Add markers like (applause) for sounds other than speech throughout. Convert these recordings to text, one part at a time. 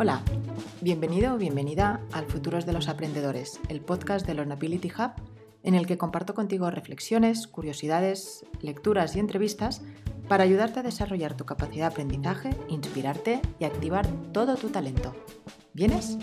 Hola, bienvenido o bienvenida al Futuros de los Aprendedores, el podcast de Learnability Hub, en el que comparto contigo reflexiones, curiosidades, lecturas y entrevistas para ayudarte a desarrollar tu capacidad de aprendizaje, inspirarte y activar todo tu talento. ¿Vienes?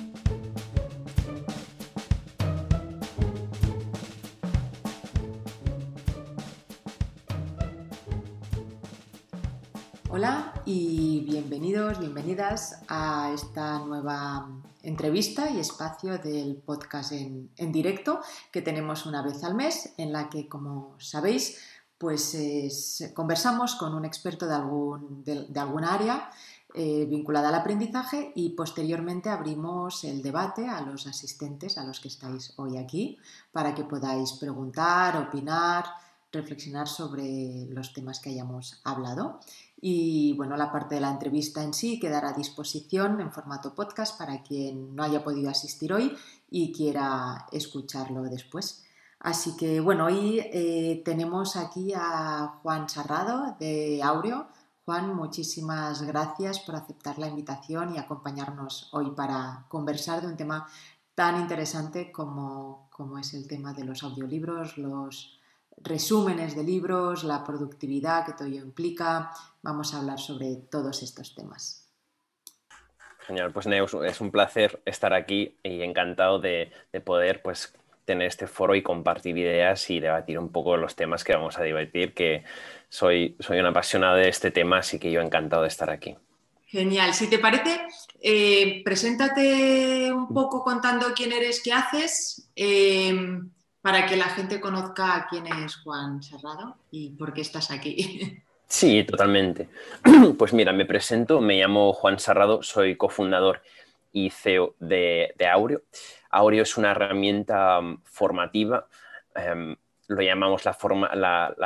Y bienvenidos, bienvenidas a esta nueva entrevista y espacio del podcast en, directo que tenemos una vez al mes en la que, como sabéis, pues conversamos con un experto de, algún, de, alguna área eh, vinculada al aprendizaje y posteriormente abrimos el debate a los asistentes, a los que estáis hoy aquí, para que podáis preguntar, opinar, reflexionar sobre los temas que hayamos hablado. Y bueno, la parte de la entrevista en sí quedará a disposición en formato podcast para quien no haya podido asistir hoy y quiera escucharlo después. Así que bueno, hoy eh, tenemos aquí a Juan Sarrado de Aureo. Juan, muchísimas gracias por aceptar la invitación y acompañarnos hoy para conversar de un tema tan interesante como, como es el tema de los audiolibros, los resúmenes de libros, la productividad que todo ello implica. Vamos a hablar sobre todos estos temas. Genial, pues Neus, es un placer estar aquí y encantado de, de poder pues, tener este foro y compartir ideas y debatir un poco los temas que vamos a debatir, que soy, soy un apasionado de este tema, así que yo encantado de estar aquí. Genial, si te parece, eh, preséntate un poco contando quién eres, qué haces, eh, para que la gente conozca quién es Juan Serrado y por qué estás aquí. (laughs) Sí, totalmente. (clears throat) Pues mira, me presento, me llamo Juan Serrado, soy cofundador y CEO de, de Aureo. Aureo es una herramienta mm, formativa, em, lo llamamos la,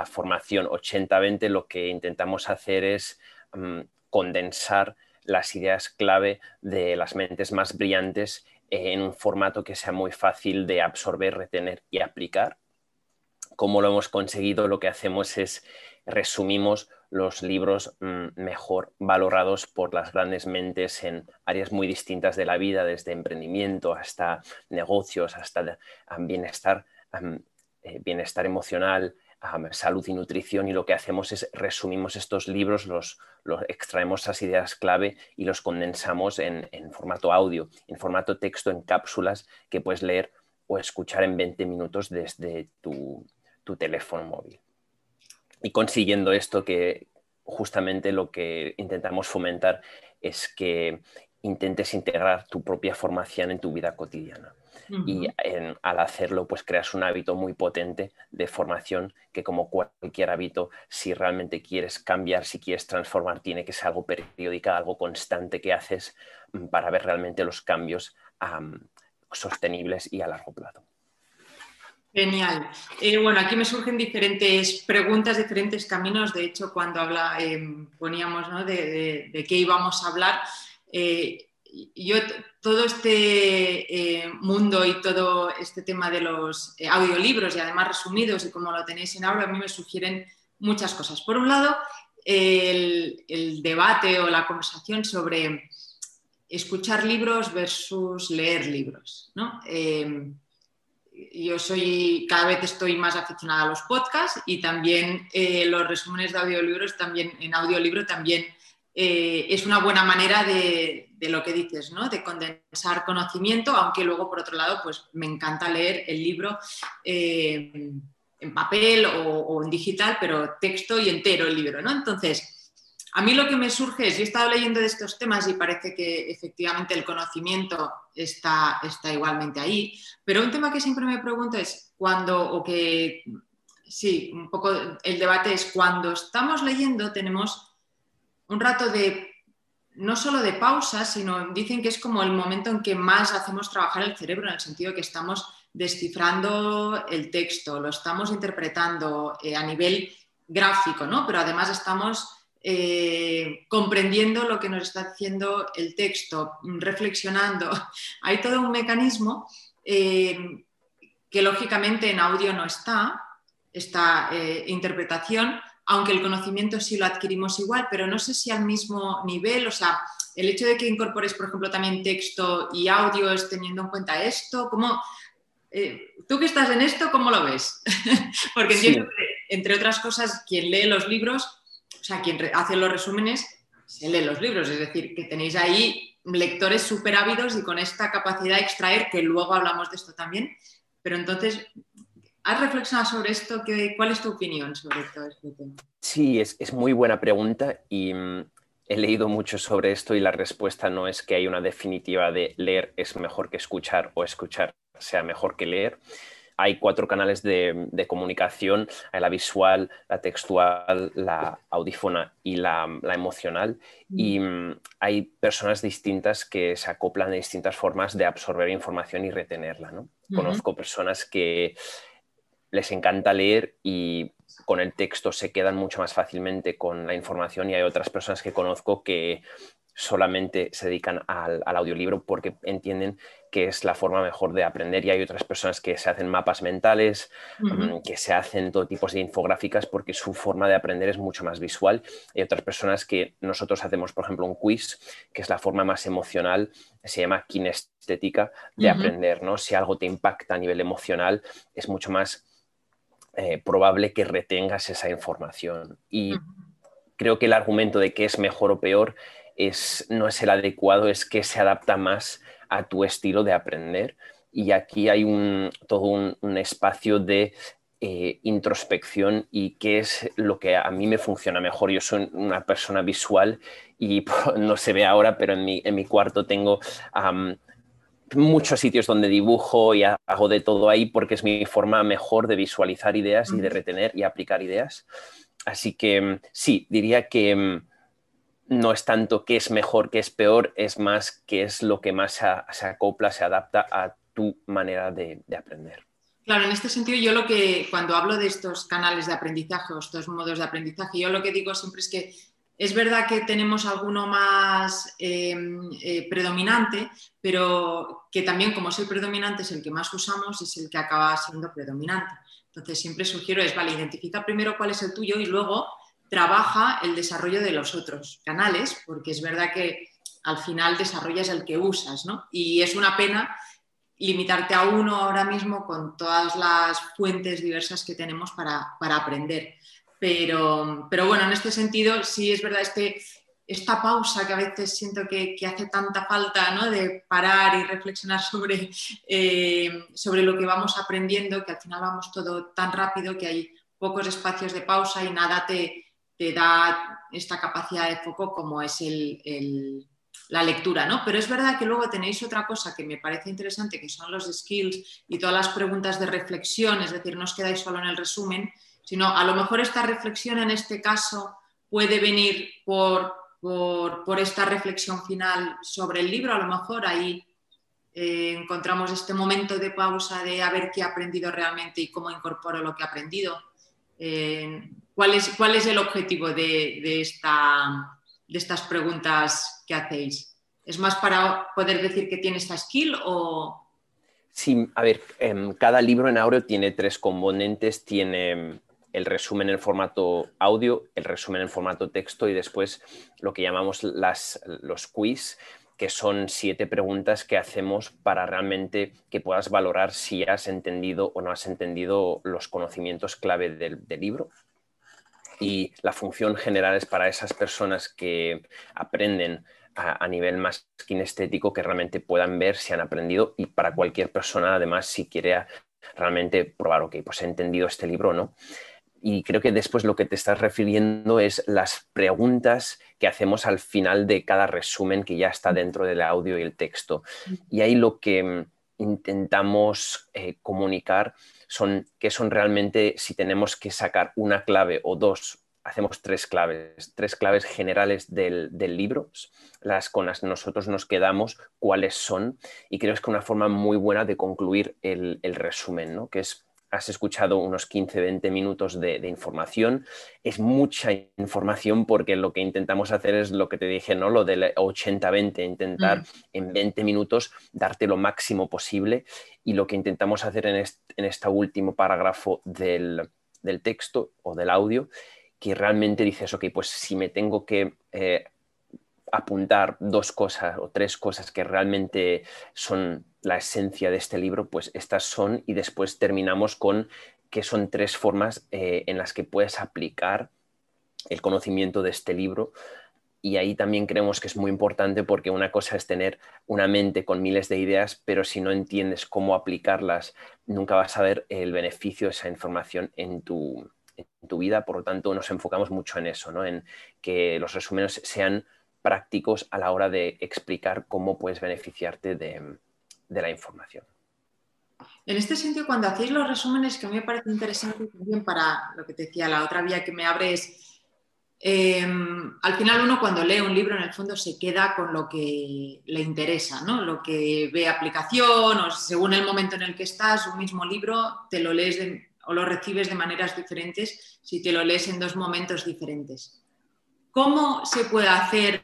formación 80-20, lo que intentamos hacer es mm, condensar las ideas clave de las mentes más brillantes en un formato que sea muy fácil de absorber, retener y aplicar. ¿Cómo lo hemos conseguido? Lo que hacemos es resumimos los libros mm, mejor valorados por las grandes mentes en áreas muy distintas de la vida, desde emprendimiento hasta negocios, hasta bienestar, eh, bienestar emocional, salud y nutrición y lo que hacemos es resumimos estos libros, los, extraemos esas ideas clave y los condensamos en, formato audio, en formato texto, en cápsulas que puedes leer o escuchar en 20 minutos desde tu teléfono móvil y consiguiendo esto que justamente lo que intentamos fomentar es que intentes integrar tu propia formación en tu vida cotidiana. Y al hacerlo, pues creas un hábito muy potente de formación que como cualquier hábito, si realmente quieres cambiar, si quieres transformar, tiene que ser algo periódico, algo constante que haces mm, para ver realmente los cambios sostenibles y a largo plazo. Genial. Eh, bueno, aquí me surgen diferentes preguntas, diferentes caminos. De hecho, cuando habla, em, poníamos de, qué íbamos a hablar, eh, yo todo este eh, mundo y todo este tema de los audiolibros y además resumidos y como lo tenéis en ahora, a mí me sugieren muchas cosas. Por un lado, el, debate o la conversación sobre escuchar libros versus leer libros. ¿no? Em, yo soy, cada vez estoy más aficionada a los podcasts y también eh, los resúmenes de audiolibros, también en audiolibro también eh, es una buena manera de, lo que dices, ¿no? De condensar conocimiento, aunque luego por otro lado, pues me encanta leer el libro eh, en papel o, o, en digital, pero texto y entero el libro, ¿no? Entonces, a mí lo que me surge es, yo he estado leyendo de estos temas y parece que efectivamente el conocimiento está, está igualmente ahí, pero un tema que siempre me pregunto es cuando, o que sí, un poco el debate es cuando estamos leyendo tenemos un rato de, no solo de pausa, sino dicen que es como el momento en que más hacemos trabajar el cerebro, en el sentido que estamos descifrando el texto, lo estamos interpretando eh, a nivel gráfico, ¿no? Pero además estamos eh, comprendiendo lo que nos está diciendo el texto, reflexionando. (laughs) Hay todo un mecanismo eh, que lógicamente en audio no está, esta interpretación, aunque el conocimiento sí lo adquirimos igual, pero no sé si al mismo nivel, o sea, el hecho de que incorpores, por ejemplo, también texto y audio es teniendo en cuenta esto, ¿cómo, eh, tú que estás en esto, ¿cómo lo ves? (laughs) Porque entiendo que, entre otras cosas, quien lee los libros, o sea, quien hace los resúmenes, se lee los libros, es decir, que tenéis ahí lectores súper ávidos y con esta capacidad de extraer, que luego hablamos de esto también, pero entonces ¿Has reflexionado sobre esto? ¿Cuál es tu opinión sobre todo este tema? Sí, es, muy buena pregunta y mm, he leído mucho sobre esto y la respuesta no es que hay una definitiva de leer es mejor que escuchar o escuchar sea mejor que leer. Hay cuatro canales de, comunicación, la visual, la textual, la audífona y la, emocional. Y mm, hay personas distintas que se acoplan de distintas formas de absorber información y retenerla. ¿no? Conozco personas que les encanta leer y con el texto se quedan mucho más fácilmente con la información y hay otras personas que conozco que solamente se dedican al, audiolibro porque entienden que es la forma mejor de aprender y hay otras personas que se hacen mapas mentales, mm, que se hacen todo tipo de infográficas porque su forma de aprender es mucho más visual. Y hay otras personas que nosotros hacemos, por ejemplo, un quiz, que es la forma más emocional, se llama kinestética de aprender, ¿no? Si algo te impacta a nivel emocional, es mucho más eh, probable que retengas esa información. Y creo que el argumento de que es mejor o peor es, no es el adecuado, es que se adapta más a tu estilo de aprender. Y aquí hay un, todo un, espacio de eh, introspección y qué es lo que a mí me funciona mejor. Yo soy una persona visual y (laughs) no se ve ahora, pero en mi, en mi cuarto tengo muchos sitios donde dibujo y hago de todo ahí porque es mi forma mejor de visualizar ideas y de retener y aplicar ideas. Así que mm, sí, diría que mm, no es tanto qué es mejor, qué es peor, es más qué es lo que más se, acopla, se adapta a tu manera de, de, aprender. Claro, en este sentido yo lo que cuando hablo de estos canales de aprendizaje o estos modos de aprendizaje, yo lo que digo siempre es que es verdad que tenemos alguno más em, eh, predominante, pero que también como es el predominante es el que más usamos, es el que acaba siendo predominante. Entonces siempre sugiero es, vale, identifica primero cuál es el tuyo y luego trabaja el desarrollo de los otros canales, porque es verdad que al final desarrollas el que usas, ¿no? Y es una pena limitarte a uno ahora mismo con todas las fuentes diversas que tenemos para, para aprender. Pero, pero bueno, en este sentido sí es verdad este, esta pausa que a veces siento que, hace tanta falta, ¿no? de parar y reflexionar sobre, eh, sobre lo que vamos aprendiendo, que al final vamos todo tan rápido que hay pocos espacios de pausa y nada te, te da esta capacidad de foco como es el, la lectura, ¿no? Pero es verdad que luego tenéis otra cosa que me parece interesante, que son los skills y todas las preguntas de reflexión, es decir, no os quedáis solo en el resumen, sino a lo mejor esta reflexión en este caso puede venir por, por, esta reflexión final sobre el libro, a lo mejor ahí eh, encontramos este momento de pausa de a ver qué he aprendido realmente y cómo incorporo lo que he aprendido. Eh, ¿cuál, es, ¿Cuál es el objetivo de, esta, de estas preguntas que hacéis? ¿Es más para poder decir que tiene esta skill o...? Sí, a ver, em, cada libro en Aureo tiene tres componentes, tiene el resumen en formato audio, el resumen en formato texto y después lo que llamamos las, los quiz, que son siete preguntas que hacemos para realmente que puedas valorar si has entendido o no has entendido los conocimientos clave del, libro. Y la función general es para esas personas que aprenden a, nivel más kinestético, que realmente puedan ver si han aprendido y para cualquier persona, además, si quiere realmente probar, ok, pues he entendido este libro o no y creo que después lo que te estás refiriendo es las preguntas que hacemos al final de cada resumen que ya está dentro del audio y el texto. Y ahí lo que mm, intentamos eh, comunicar son que son realmente, si tenemos que sacar una clave o dos, hacemos tres claves, tres claves generales del, libro, las con las nosotros nos quedamos, cuáles son, y creo que es una forma muy buena de concluir el, el resumen, ¿no? que es has escuchado unos 15-20 minutos de, información. Es mucha información porque lo que intentamos hacer es lo que te dije, ¿no? Lo del 80-20, intentar mm. en 20 minutos darte lo máximo posible. Y lo que intentamos hacer en este, último parágrafo del, texto o del audio que realmente dices, ok, pues si me tengo que eh, apuntar dos cosas o tres cosas que realmente son la esencia de este libro, pues estas son y después terminamos con que son tres formas eh, en las que puedes aplicar el conocimiento de este libro y ahí también creemos que es muy importante porque una cosa es tener una mente con miles de ideas, pero si no entiendes cómo aplicarlas, nunca vas a ver el beneficio de esa información en tu, vida. Por lo tanto, nos enfocamos mucho en eso, ¿no? en que los resúmenes sean prácticos a la hora de explicar cómo puedes beneficiarte de, la información. En este sentido, cuando hacéis los resúmenes, que a mí me parece interesante también para lo que te decía, la otra vía que me abre es Em, al final uno cuando lee un libro en el fondo se queda con lo que le interesa, ¿no? lo que ve aplicación o según el momento en el que estás, un mismo libro te lo lees o lo recibes de maneras diferentes si te lo lees en dos momentos diferentes. ¿Cómo se puede hacer,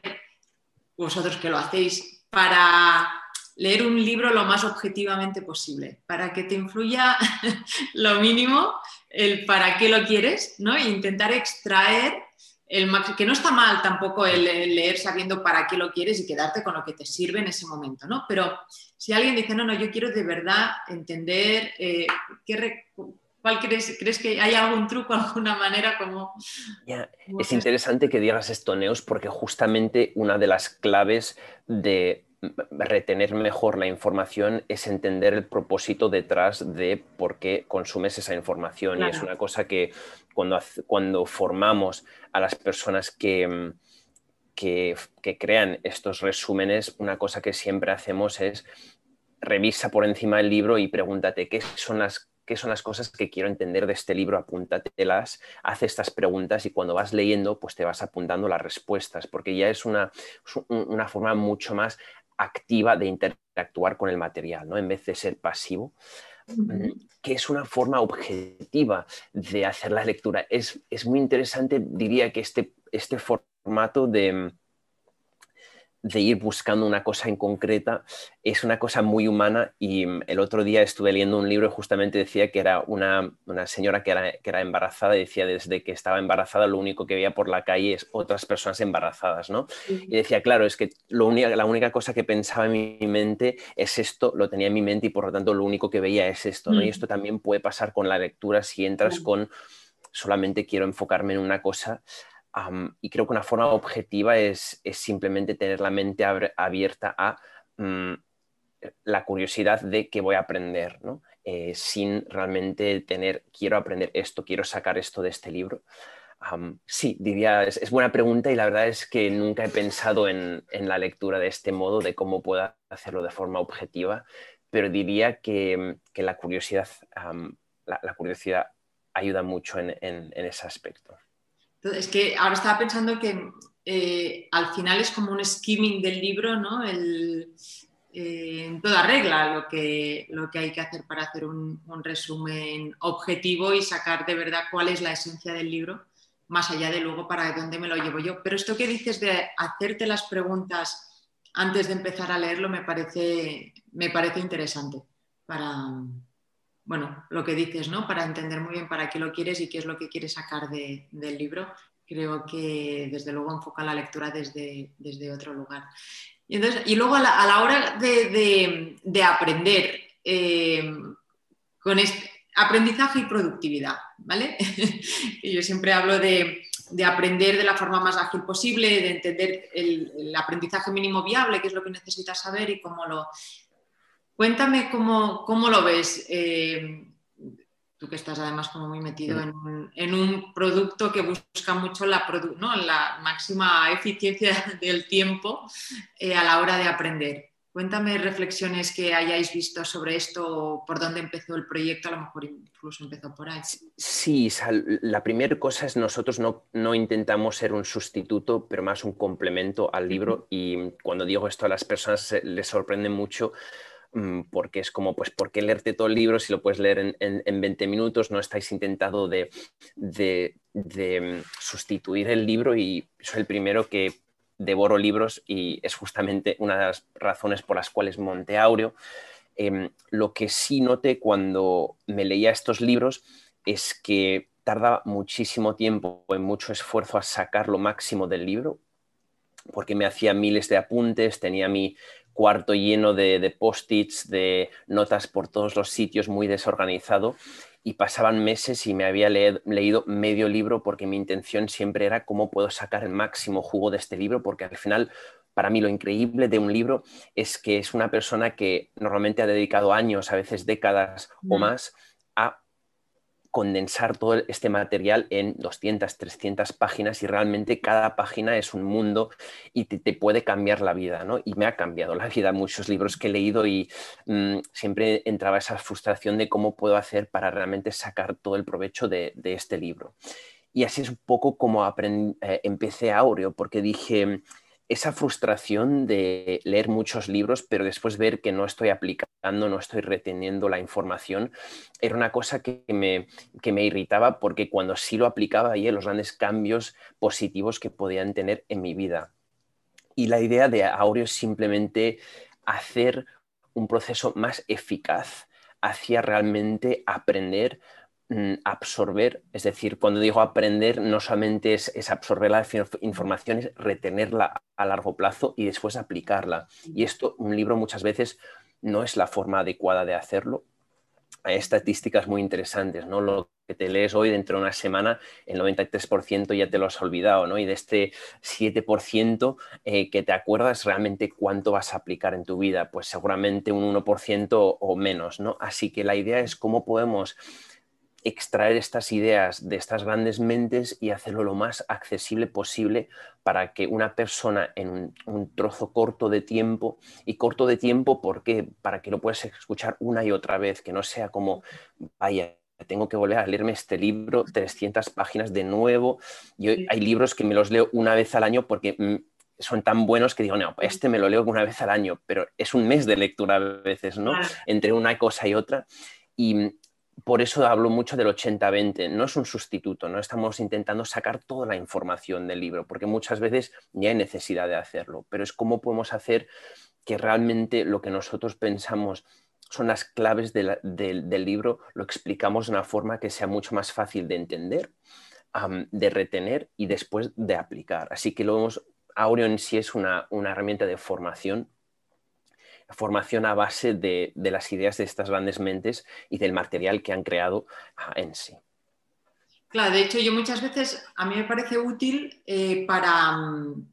vosotros que lo hacéis, para leer un libro lo más objetivamente posible, para que te influya (laughs) lo mínimo el para qué lo quieres, ¿no? E intentar extraer que no está mal tampoco el, leer sabiendo para qué lo quieres y quedarte con lo que te sirve en ese momento, ¿no? Pero si alguien dice, no, no, yo quiero de verdad entender eh, ¿Cuál crees, crees que hay algún truco, (laughs) alguna manera como... es interesante que digas esto, Neos, porque justamente una de las claves de retener mejor la información es entender el propósito detrás de por qué consumes esa información. Y es una cosa que cuando, cuando formamos a las personas que, que, crean estos resúmenes, una cosa que siempre hacemos es revisa por encima del libro y pregúntate qué son las qué son las cosas que quiero entender de este libro, apúntatelas, haz estas preguntas y cuando vas leyendo, pues te vas apuntando las respuestas, porque ya es una, una forma mucho más activa de interactuar con el material, ¿no? En vez de ser pasivo, que es una forma objetiva de hacer la lectura. Es, es muy interesante, diría que este, este formato de, de ir buscando una cosa en concreta es una cosa muy humana y mm, el otro día estuve leyendo un libro y justamente decía que era una, señora que era, que era, embarazada y decía desde que estaba embarazada lo único que veía por la calle es otras personas embarazadas, ¿no? Y decía, claro, es que lo la única cosa que pensaba en mi mente es esto, lo tenía en mi mente y por lo tanto lo único que veía es esto, ¿no? Y esto también puede pasar con la lectura si entras con solamente quiero enfocarme en una cosa y creo que una forma objetiva es, simplemente tener la mente abierta a mm, la curiosidad de qué voy a aprender, ¿no? Eh, sin realmente tener, quiero aprender esto, quiero sacar esto de este libro. sí, diría, es, buena pregunta y la verdad es que nunca he pensado en, la lectura de este modo, de cómo pueda hacerlo de forma objetiva, pero diría que, la, curiosidad, la, curiosidad ayuda mucho en ese aspecto. Es que ahora estaba pensando que eh, al final es como un skimming del libro, ¿no? El, eh, en toda regla lo que, lo que hay que hacer para hacer un, resumen objetivo y sacar de verdad cuál es la esencia del libro, más allá de luego para dónde me lo llevo yo. Pero esto que dices de hacerte las preguntas antes de empezar a leerlo me parece, me parece interesante para, bueno, lo que dices, ¿no? Para entender muy bien para qué lo quieres y qué es lo que quieres sacar del libro, creo que desde luego enfoca la lectura desde, desde otro lugar. Y, entonces, y luego a la, hora de, aprender, eh, con aprendizaje y productividad, ¿vale? (laughs) yo siempre hablo de, aprender de la forma más ágil posible, de entender el, el aprendizaje mínimo viable, qué es lo que necesitas saber y cómo lo, Cuéntame cómo, lo ves, eh, tú que estás además como muy metido en un, producto que busca mucho la, la máxima eficiencia (laughs) del tiempo eh, a la hora de aprender. Cuéntame reflexiones que hayáis visto sobre esto, por dónde empezó el proyecto, a lo mejor incluso empezó por ahí. Sí, la primera cosa es nosotros no, no, intentamos ser un sustituto, pero más un complemento al libro y cuando digo esto a las personas les sorprende mucho porque es como, pues, ¿por qué leerte todo el libro si lo puedes leer en, 20 minutos? No estáis intentando de, mm, sustituir el libro y soy el primero que devoro libros y es justamente una de las razones por las cuales monté Aureo. Em, lo que sí noté cuando me leía estos libros es que tardaba muchísimo tiempo y mucho esfuerzo a sacar lo máximo del libro, porque me hacía miles de apuntes, tenía mi cuarto lleno de, de post-its, de notas por todos los sitios, muy desorganizado, y pasaban meses y me había leído medio libro porque mi intención siempre era cómo puedo sacar el máximo jugo de este libro, porque al final para mí lo increíble de un libro es que es una persona que normalmente ha dedicado años, a veces décadas o más, a condensar todo este material en 200, 300 páginas y realmente cada página es un mundo y te, puede cambiar la vida, ¿no? Y me ha cambiado la vida muchos libros que he leído y mm, siempre entraba esa frustración de cómo puedo hacer para realmente sacar todo el provecho de, este libro. Y así es un poco como eh, empecé Aureo, porque dije, esa frustración de leer muchos libros, pero después ver que no estoy aplicando, no estoy reteniendo la información, era una cosa que me, que me irritaba porque cuando sí lo aplicaba veía los grandes cambios positivos que podían tener en mi vida. Y la idea de Aureo es simplemente hacer un proceso más eficaz hacia realmente aprender absorber, es decir, cuando digo aprender, no solamente es, absorber la información, es retenerla a largo plazo y después aplicarla. Y esto, un libro muchas veces no es la forma adecuada de hacerlo. Hay estadísticas muy interesantes, ¿no? Lo que te lees hoy dentro de una semana, el 93% ya te lo has olvidado, ¿no? Y de este 7% eh, que te acuerdas realmente cuánto vas a aplicar en tu vida, pues seguramente un 1% o menos, ¿no? Así que la idea es cómo podemos extraer estas ideas de estas grandes mentes y hacerlo lo más accesible posible para que una persona en un, trozo corto de tiempo, y corto de tiempo, ¿por qué? Para que lo puedas escuchar una y otra vez, que no sea como, vaya, tengo que volver a leerme este libro, 300 páginas de nuevo. Yo, hay libros que me los leo una vez al año porque mm, son tan buenos que digo, no, este me lo leo una vez al año, pero es un mes de lectura a veces, ¿no? Entre una cosa y otra. Y por eso hablo mucho del 80-20, no es un sustituto, no estamos intentando sacar toda la información del libro, porque muchas veces ya hay necesidad de hacerlo, pero es cómo podemos hacer que realmente lo que nosotros pensamos son las claves del libro, lo explicamos de una forma que sea mucho más fácil de entender, de retener y después de aplicar. Así que lo Aureo en sí es una herramienta de formación formación a base de, las ideas de estas grandes mentes y del material que han creado ah, en sí. Claro, de hecho yo muchas veces a mí me parece útil eh, para, mm,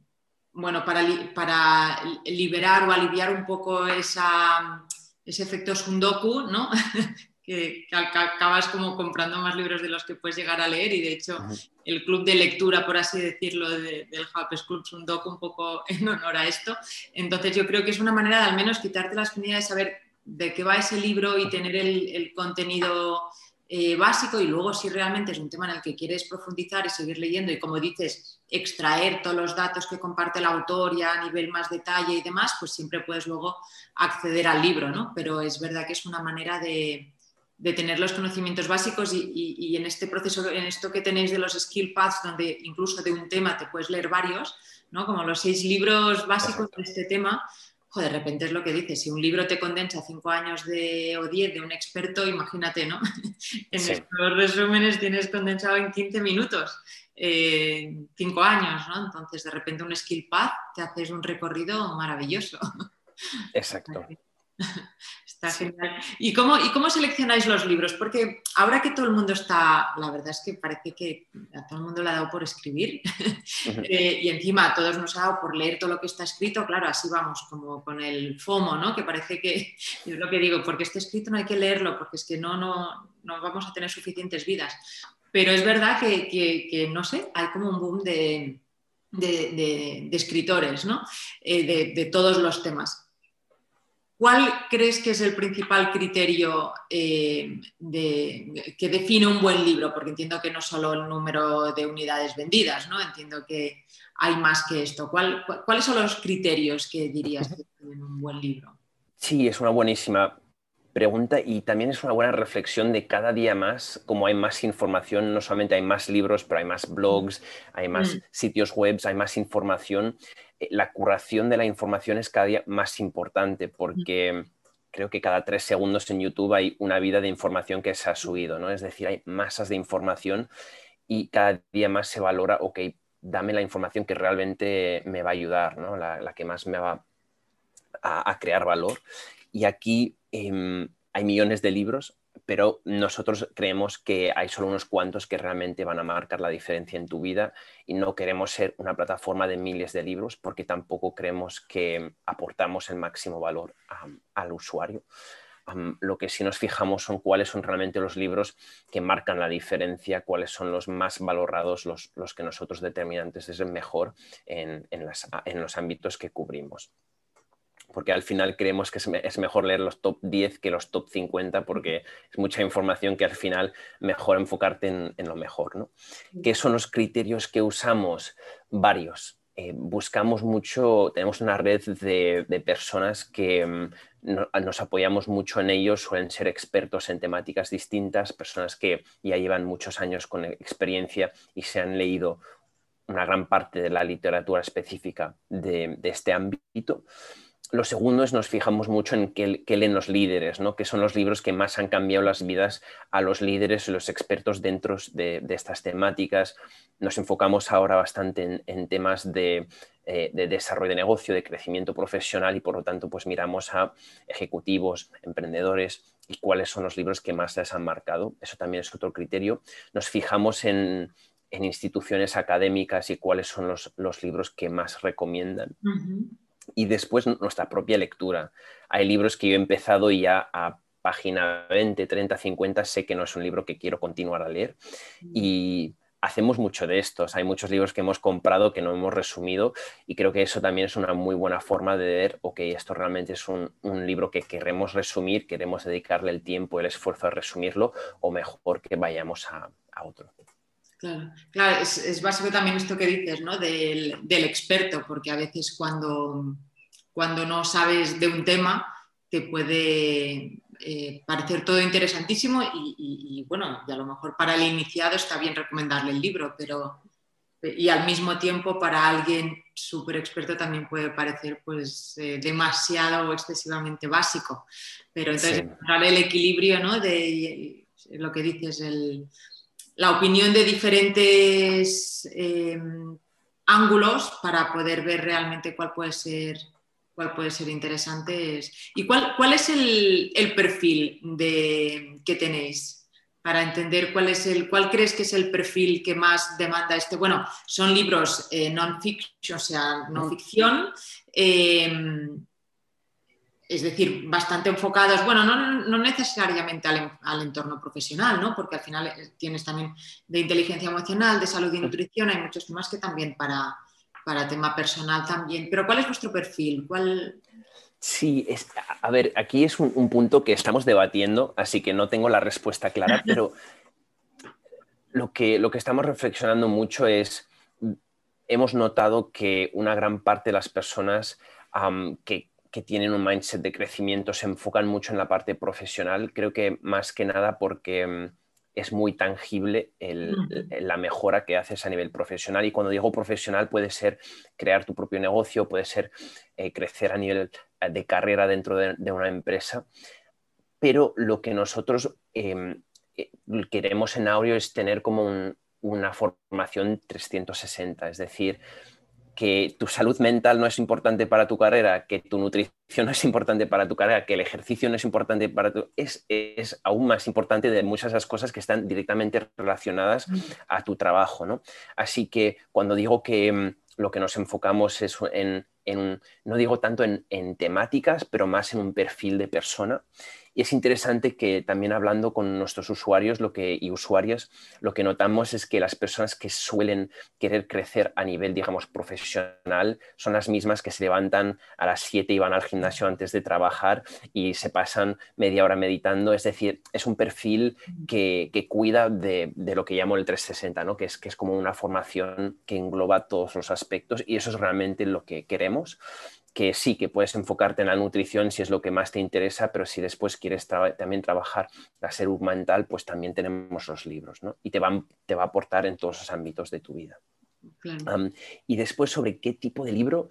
bueno, para, para, liberar o aliviar un poco esa, ese efecto sundoku, ¿no? (laughs) que, acabas como comprando más libros de los que puedes llegar a leer y de hecho el club de lectura, por así decirlo, del Hub Club es un doc un poco (laughs) en honor a esto. Entonces yo creo que es una manera de al menos quitarte la espinilla de saber de qué va ese libro y tener el, contenido eh, básico y luego si realmente es un tema en el que quieres profundizar y seguir leyendo y como dices, extraer todos los datos que comparte el autor ya a nivel más detalle y demás, pues siempre puedes luego acceder al libro, ¿no? Pero es verdad que es una manera de, de tener los conocimientos básicos y, en este proceso, en esto que tenéis de los skill paths, donde incluso de un tema te puedes leer varios, ¿no? como los seis libros básicos de este tema, de repente es lo que dices, si un libro te condensa cinco años de, o diez de un experto, imagínate, ¿no? (laughs) en estos resúmenes tienes condensado en 15 minutos. Eh, cinco años, ¿no? Entonces, de repente un skill path te haces un recorrido maravilloso. Exacto. (laughs) Está genial. ¿Y cómo, ¿Y cómo seleccionáis los libros? Porque ahora que todo el mundo está, la verdad es que parece que a todo el mundo le ha dado por escribir (laughs) eh, y encima a todos nos ha dado por leer todo lo que está escrito, claro, así vamos, como con el FOMO, ¿no? Que parece que, (laughs) es lo que digo, porque esté escrito no hay que leerlo, porque es que no, no, no vamos a tener suficientes vidas. Pero es verdad que, no sé, hay como un boom de, de, escritores, ¿no? Eh, de todos los temas. ¿Cuál crees que es el principal criterio eh, que define un buen libro? Porque entiendo que no solo el número de unidades vendidas, ¿no? Entiendo que hay más que esto. ¿Cuáles son los criterios que dirías que definen un buen libro? Sí, es una buenísima pregunta y también es una buena reflexión de cada día más, como hay más información, no solamente hay más libros, pero hay más blogs, hay más mm. sitios web, hay más información. Eh, la curación de la información es cada día más importante porque creo que cada tres segundos en YouTube hay una vida de información que se ha subido, ¿no? Es decir, hay masas de información y cada día más se valora, ok, dame la información que realmente me va a ayudar, ¿no? la, que más me va a, crear valor. Y aquí em, hay millones de libros, pero nosotros creemos que hay solo unos cuantos que realmente van a marcar la diferencia en tu vida y no queremos ser una plataforma de miles de libros porque tampoco creemos que aportamos el máximo valor al usuario. Lo que sí nos fijamos son cuáles son realmente los libros que marcan la diferencia, cuáles son los más valorados, los, que nosotros determinantes es el mejor en, los ámbitos que cubrimos porque al final creemos que es, mejor leer los top 10 que los top 50 porque es mucha información que al final mejor enfocarte en, en lo mejor. ¿no? ¿Qué son los criterios que usamos? Varios. Eh, buscamos mucho, tenemos una red de, personas que mm, nos apoyamos mucho en ellos, suelen ser expertos en temáticas distintas, personas que ya llevan muchos años con experiencia y se han leído una gran parte de la literatura específica de, este ámbito. Lo segundo es nos fijamos mucho en qué, leen los líderes, ¿no? que son los libros que más han cambiado las vidas a los líderes y los expertos dentro de, estas temáticas. Nos enfocamos ahora bastante en, temas eh, de, desarrollo de negocio, de crecimiento profesional y por lo tanto pues miramos a ejecutivos, emprendedores y cuáles son los libros que más les han marcado. Eso también es otro criterio. Nos fijamos en, instituciones académicas y cuáles son los, libros que más recomiendan y después nuestra propia lectura. Hay libros que yo he empezado y ya a página 20, 30, 50 sé que no es un libro que quiero continuar a leer mm. y hacemos mucho de estos. Hay muchos libros que hemos comprado que no hemos resumido y creo que eso también es una muy buena forma de ver, ok, esto realmente es un, libro que queremos resumir, queremos dedicarle el tiempo, el esfuerzo a resumirlo o mejor que vayamos a otro. Claro, es, básico también esto que dices, ¿no? Del, experto, porque a veces cuando, cuando no sabes de un tema te puede eh, parecer todo interesantísimo y, bueno, y a lo mejor para el iniciado está bien recomendarle el libro, pero y al mismo tiempo para alguien súper experto también puede parecer pues eh, demasiado o excesivamente básico. Pero entonces encontrar el equilibrio, ¿no? De lo que dices, el la opinión de diferentes eh, ángulos para poder ver realmente cuál puede ser, cuál puede ser interesante. ¿Y cuál, cuál es el, perfil de, que tenéis? para entender cuál es el, cuál crees que es el perfil que más demanda este. Bueno, son libros eh, non-fiction, o sea, no ficción. Eh, es decir, bastante enfocados, bueno, no, necesariamente al, entorno profesional, ¿no? porque al final eh, tienes también de inteligencia emocional, de salud y nutrición, hay muchos temas que también para, para tema personal también. Pero ¿cuál es vuestro perfil? ¿Cuál... Sí, es, a ver, aquí es un, punto que estamos debatiendo, así que no tengo la respuesta clara, (laughs) pero lo que, lo que estamos reflexionando mucho es, hemos notado que una gran parte de las personas que, que tienen un mindset de crecimiento se enfocan mucho en la parte profesional, creo que más que nada porque mm, es muy tangible la mejora que haces a nivel profesional. Y cuando digo profesional puede ser crear tu propio negocio, puede ser eh, crecer a nivel eh, de carrera dentro de, una empresa. Pero lo que nosotros em, eh, queremos en Aureo es tener como una formación 360, es decir, que tu salud mental no es importante para tu carrera, que tu nutrición (laughs) no es importante para tu carrera, que el ejercicio no es importante para tu... Es, es aún más importante de muchas de esas cosas que están directamente relacionadas a tu trabajo, ¿no? Así que cuando digo que mm, lo que nos enfocamos es en, no digo tanto en, en temáticas, pero más en un perfil de persona y es interesante que también hablando con nuestros usuarios lo que, y usuarias, lo que notamos es que las personas que suelen querer crecer a nivel, digamos, profesional son las mismas que se levantan a las 7 y van al gimnasio antes de trabajar y se pasan media hora meditando. Es decir, es un perfil que, cuida de, lo que llamo el 360, ¿no? que, es, que es como una formación que engloba todos los aspectos y eso es realmente lo que queremos que sí, que puedes enfocarte en la nutrición si es lo que más te interesa, pero si después quieres también trabajar la salud mental, pues también tenemos los libros, ¿no? Y te, van, te va a aportar en todos los ámbitos de tu vida. y después sobre qué tipo de libro,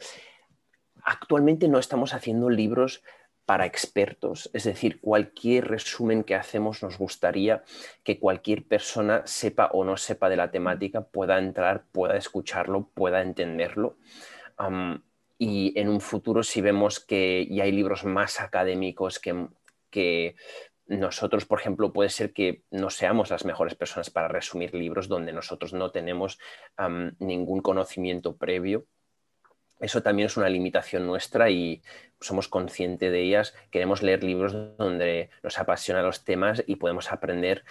actualmente no estamos haciendo libros para expertos, es decir, cualquier resumen que hacemos nos gustaría que cualquier persona sepa o no sepa de la temática pueda entrar, pueda escucharlo, pueda entenderlo. Y en un futuro si vemos que ya hay libros más académicos que, que nosotros, por ejemplo, puede ser que no seamos las mejores personas para resumir libros donde nosotros no tenemos ningún conocimiento previo eso también es una limitación nuestra y somos conscientes de ellas. Queremos leer libros donde nos apasionan los temas y podemos aprender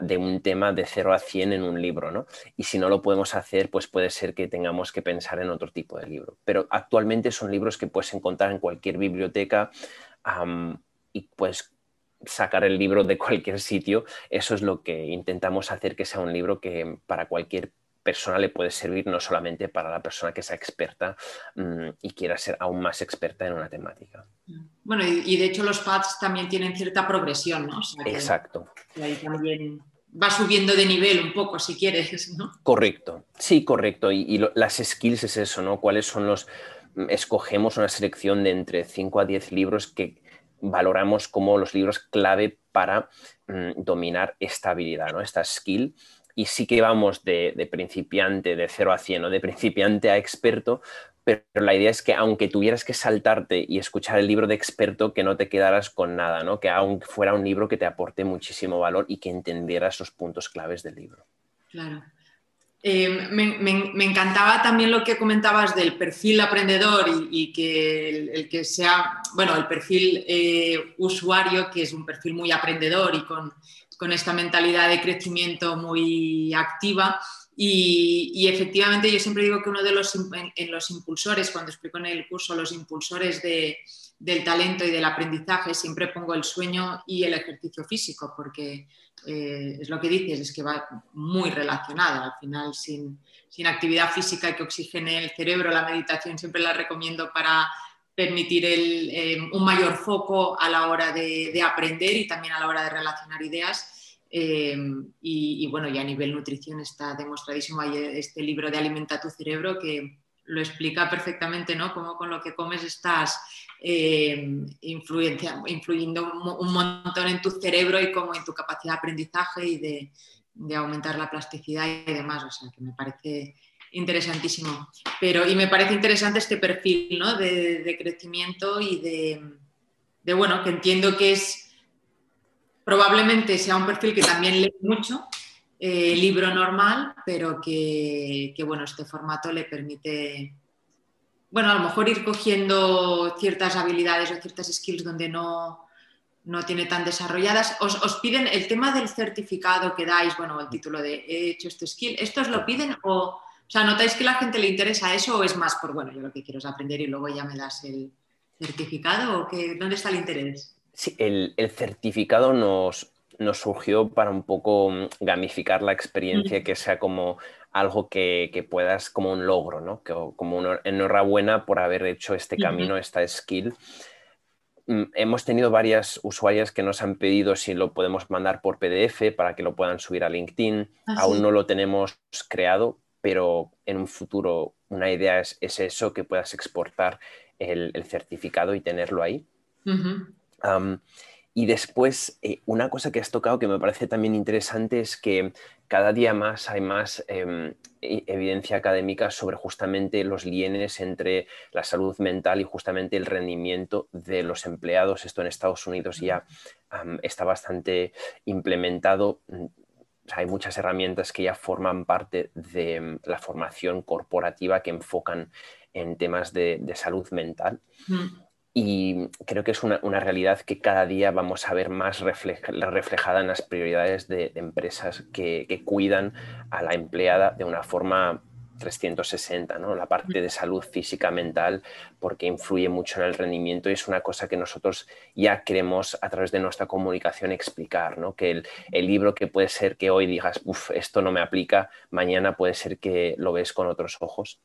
de un tema de 0 a 100 en un libro, ¿no? Y si no lo podemos hacer, pues puede ser que tengamos que pensar en otro tipo de libro. Pero actualmente son libros que puedes encontrar en cualquier biblioteca y pues sacar el libro de cualquier sitio. Eso es lo que intentamos hacer que sea un libro que para cualquier persona le puede servir no solamente para la persona que sea experta mm, y quiera ser aún más experta en una temática. Bueno, y, de hecho los pads también tienen cierta progresión, ¿no? Exacto. ahí también va subiendo de nivel un poco, si quieres, ¿no? Correcto, sí, correcto. Y, las skills es eso, ¿no? ¿Cuáles son los... Mm, escogemos una selección de entre 5 a 10 libros que valoramos como los libros clave para mm, dominar esta habilidad, ¿no? esta skill y sí que vamos de, principiante, de 0 a 100 o de principiante a experto, pero la idea es que aunque tuvieras que saltarte y escuchar el libro de experto, que no te quedaras con nada, ¿no? que aunque fuera un libro que te aporte muchísimo valor y que entendieras los puntos claves del libro. Claro. Eh, me, encantaba también lo que comentabas del perfil aprendedor y, que el, que sea, bueno, el perfil eh, usuario, que es un perfil muy aprendedor y con, con esta mentalidad de crecimiento muy activa. Y, efectivamente yo siempre digo que uno de los, en, los impulsores, cuando explico en el curso los impulsores del talento y del aprendizaje, siempre pongo el sueño y el ejercicio físico, porque eh, es lo que dices, es que va muy relacionado. Al final, sin, actividad física que oxigene el cerebro, la meditación siempre la recomiendo para permitir eh, un mayor foco a la hora de, aprender y también a la hora de relacionar ideas. Eh, y, bueno, ya a nivel nutrición está demostradísimo. Hay este libro de Alimenta tu cerebro que lo explica perfectamente, ¿no? Cómo con lo que comes estás eh, influyendo un, montón en tu cerebro y como en tu capacidad de aprendizaje y de, de aumentar la plasticidad y demás. O sea, que me parece interesantísimo. Pero, y me parece interesante este perfil ¿no? de, crecimiento y de, bueno, que entiendo que es, probablemente sea un perfil que también lee mucho, eh, libro normal, pero que, bueno, este formato le permite, bueno, a lo mejor ir cogiendo ciertas habilidades o ciertas skills donde no, no tiene tan desarrolladas. Os, os, piden el tema del certificado que dais, bueno, el título de he hecho este skill, ¿estos lo piden o o sea, ¿notáis que la gente le interesa eso o es más por, bueno, yo lo que quiero es aprender y luego ya me das el certificado o que, dónde está el interés? Sí, el, certificado nos, nos, surgió para un poco mm, gamificar la experiencia, que sea como algo que, puedas, como un logro, ¿no? Que, como una enhorabuena por haber hecho este camino, esta skill. Mm, hemos tenido varias usuarias que nos han pedido si lo podemos mandar por PDF para que lo puedan subir a LinkedIn. Ah, Aún no lo tenemos creado, pero en un futuro una idea es, eso, que puedas exportar el, certificado y tenerlo ahí. y después, eh, una cosa que has tocado que me parece también interesante es que cada día más hay más em, e, evidencia académica sobre justamente los lienes entre la salud mental y justamente el rendimiento de los empleados. Esto en Estados Unidos ya está bastante implementado hay muchas herramientas que ya forman parte de mm, la formación corporativa que enfocan en temas de, salud mental. Mm. Y creo que es una, realidad que cada día vamos a ver más reflejada en las prioridades de, empresas que, cuidan a la empleada de una forma 360, ¿no? la parte de salud física, mental, porque influye mucho en el rendimiento y es una cosa que nosotros ya queremos a través de nuestra comunicación explicar, ¿no? que el, libro que puede ser que hoy digas, uff, esto no me aplica, mañana puede ser que lo ves con otros ojos.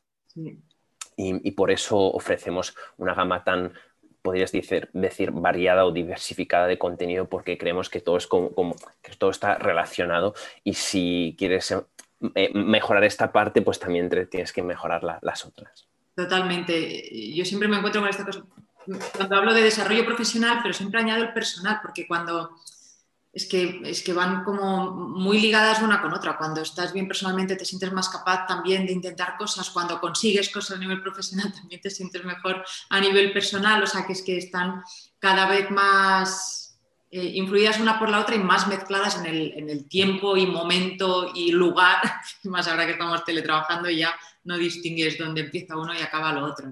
Y, por eso ofrecemos una gama tan, podrías decir, decir, variada o diversificada de contenido porque creemos que todo, es como, que todo está relacionado y si quieres eh, mejorar esta parte, pues también tienes que mejorar las otras. Totalmente. Yo siempre me encuentro con esta cosa. cuando hablo de desarrollo profesional, pero siempre añado el personal, porque cuando es que, es que van como muy ligadas una con otra. Cuando estás bien personalmente te sientes más capaz también de intentar cosas. Cuando consigues cosas a nivel profesional (laughs) también te sientes mejor a nivel personal. O sea, que es que están cada vez más eh, influidas una por la otra y más mezcladas en el, en el, tiempo y momento y lugar. (laughs) Más ahora que estamos teletrabajando ya no distingues dónde empieza uno y acaba lo otro.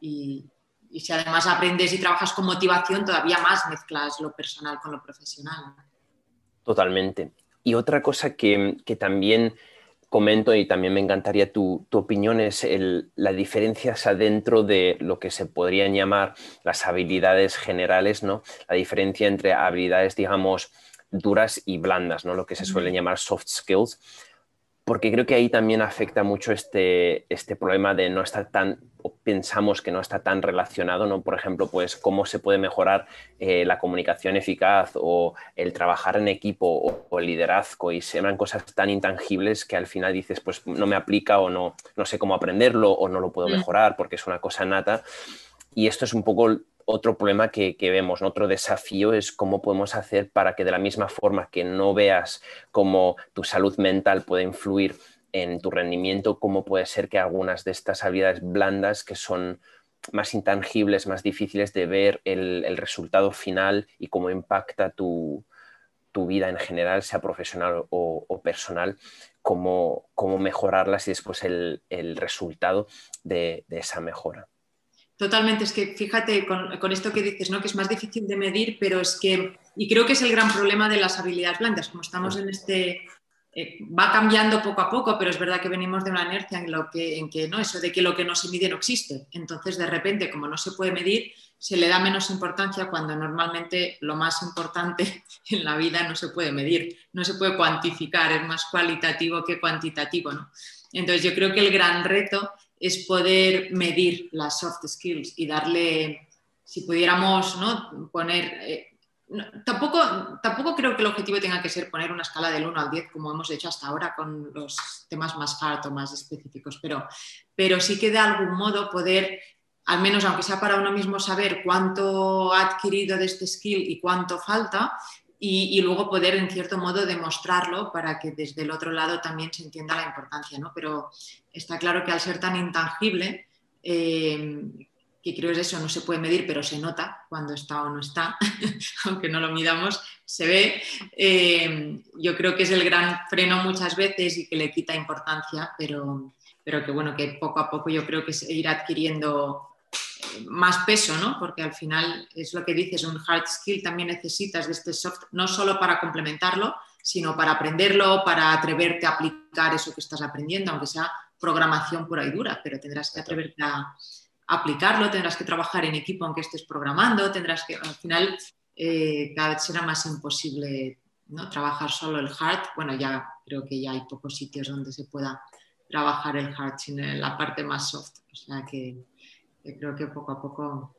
Y, y si además aprendes y trabajas con motivación, todavía más mezclas lo personal con lo profesional. Totalmente. Y otra cosa que, también comento y también me encantaría tu, opinión es el, la diferencia dentro de lo que se podrían llamar las habilidades generales, ¿no? La diferencia entre habilidades, digamos, duras y blandas, ¿no? Lo que se suele llamar soft skills porque creo que ahí también afecta mucho este, este problema de no estar tan, o pensamos que no está tan relacionado, ¿no? Por ejemplo, pues cómo se puede mejorar eh, la comunicación eficaz o el trabajar en equipo o, el liderazgo y se cosas tan intangibles que al final dices, pues no me aplica o no, no sé cómo aprenderlo o no lo puedo mm. mejorar porque es una cosa nata. Y esto es un poco otro problema que, vemos, otro desafío es cómo podemos hacer para que de la misma forma que no veas cómo tu salud mental puede influir en tu rendimiento, cómo puede ser que algunas de estas habilidades blandas que son más intangibles, más difíciles de ver el, resultado final y cómo impacta tu, vida en general, sea profesional o, personal, cómo, cómo, mejorarlas y después el, resultado de esa mejora. Totalmente, es que fíjate con, esto que dices, ¿no? que es más difícil de medir, pero es que, y creo que es el gran problema de las habilidades blandas, como estamos en este, eh, va cambiando poco a poco, pero es verdad que venimos de una inercia en, lo que, en que, ¿no? eso de que lo que no se mide no existe. Entonces, de repente, como no se puede medir, se le da menos importancia cuando normalmente lo más importante (laughs) en la vida no se puede medir, no se puede cuantificar, es más cualitativo que cuantitativo. ¿no? Entonces, yo creo que el gran reto es poder medir las soft skills y darle, si pudiéramos ¿no? poner... Eh, tampoco, tampoco creo que el objetivo tenga que ser poner una escala del 1 al 10 como hemos hecho hasta ahora con los temas más hard más específicos, pero, pero sí que de algún modo poder, al menos aunque sea para uno mismo, saber cuánto ha adquirido de este skill y cuánto falta y, luego poder en cierto modo demostrarlo para que desde el otro lado también se entienda la importancia, ¿no? Pero está claro que al ser tan intangible, eh, que creo es eso, no se puede medir, pero se nota cuando está o no está, (laughs) aunque no lo midamos, se ve. Eh, yo creo que es el gran freno muchas veces y que le quita importancia, pero, pero que bueno, que poco a poco yo creo que se irá adquiriendo más peso, ¿no? Porque al final es lo que dices, un hard skill también necesitas de este soft, no solo para complementarlo, sino para aprenderlo, para atreverte a aplicar eso que estás aprendiendo, aunque sea programación pura y dura, pero tendrás que atreverte a aplicarlo, tendrás que trabajar en equipo aunque estés programando, tendrás que, al final, eh, cada vez será más imposible ¿no? trabajar solo el hard. Bueno, ya creo que ya hay pocos sitios donde se pueda trabajar el hard sin la parte más soft. O sea que creo que poco a poco.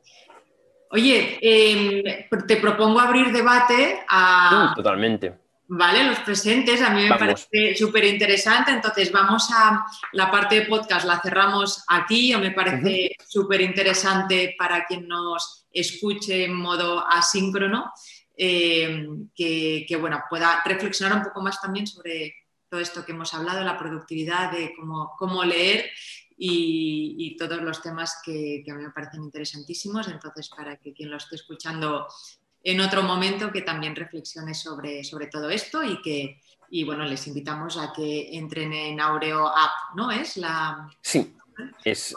Oye, em, te propongo abrir debate a. totalmente. Vale, los presentes, a mí me parece súper interesante. Entonces, vamos a la parte de podcast, la cerramos aquí. O me parece súper interesante para quien nos escuche en modo asíncrono, em, que, bueno, pueda reflexionar un poco más también sobre todo esto que hemos hablado, la productividad, de cómo, cómo leer y, todos los temas que, a mí me parecen interesantísimos. Entonces, para que quien lo esté escuchando en otro momento, que también reflexione sobre, sobre todo esto y que, y bueno, les invitamos a que entren en Aureo App, ¿no? ¿Es la...? Sí, es...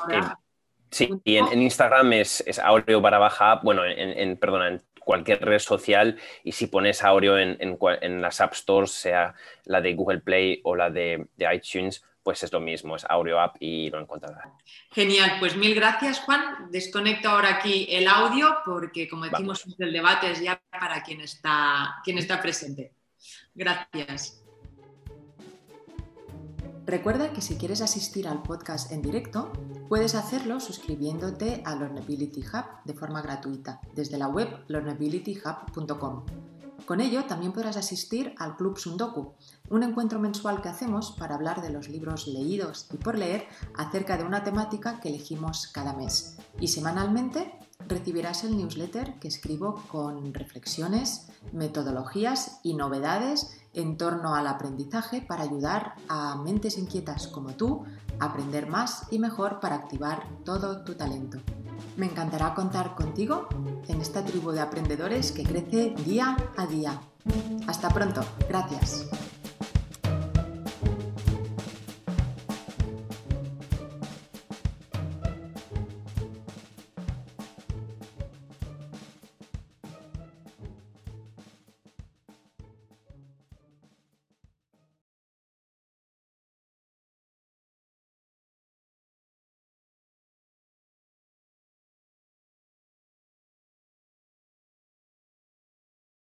sí, y en, Instagram es, es, Aureo barra baja app, bueno, en, en, perdona, en cualquier red social y si pones Aureo en, en, las App Stores, sea la de Google Play o la de, de iTunes, pues es lo mismo, es Audio App y lo encontrarás. Genial, pues mil gracias Juan. Desconecto ahora aquí el audio porque como decimos el debate es ya para quien está, quien está presente. Gracias. Recuerda que si quieres asistir al podcast en directo, puedes hacerlo suscribiéndote a Learnability Hub de forma gratuita desde la web learnabilityhub.com. Con ello también podrás asistir al Club Sundoku, un encuentro mensual que hacemos para hablar de los libros leídos y por leer acerca de una temática que elegimos cada mes. Y semanalmente recibirás el newsletter que escribo con reflexiones, metodologías y novedades en torno al aprendizaje para ayudar a mentes inquietas como tú a aprender más y mejor para activar todo tu talento. Me encantará contar contigo en esta tribu de aprendedores que crece día a día. Hasta pronto, gracias.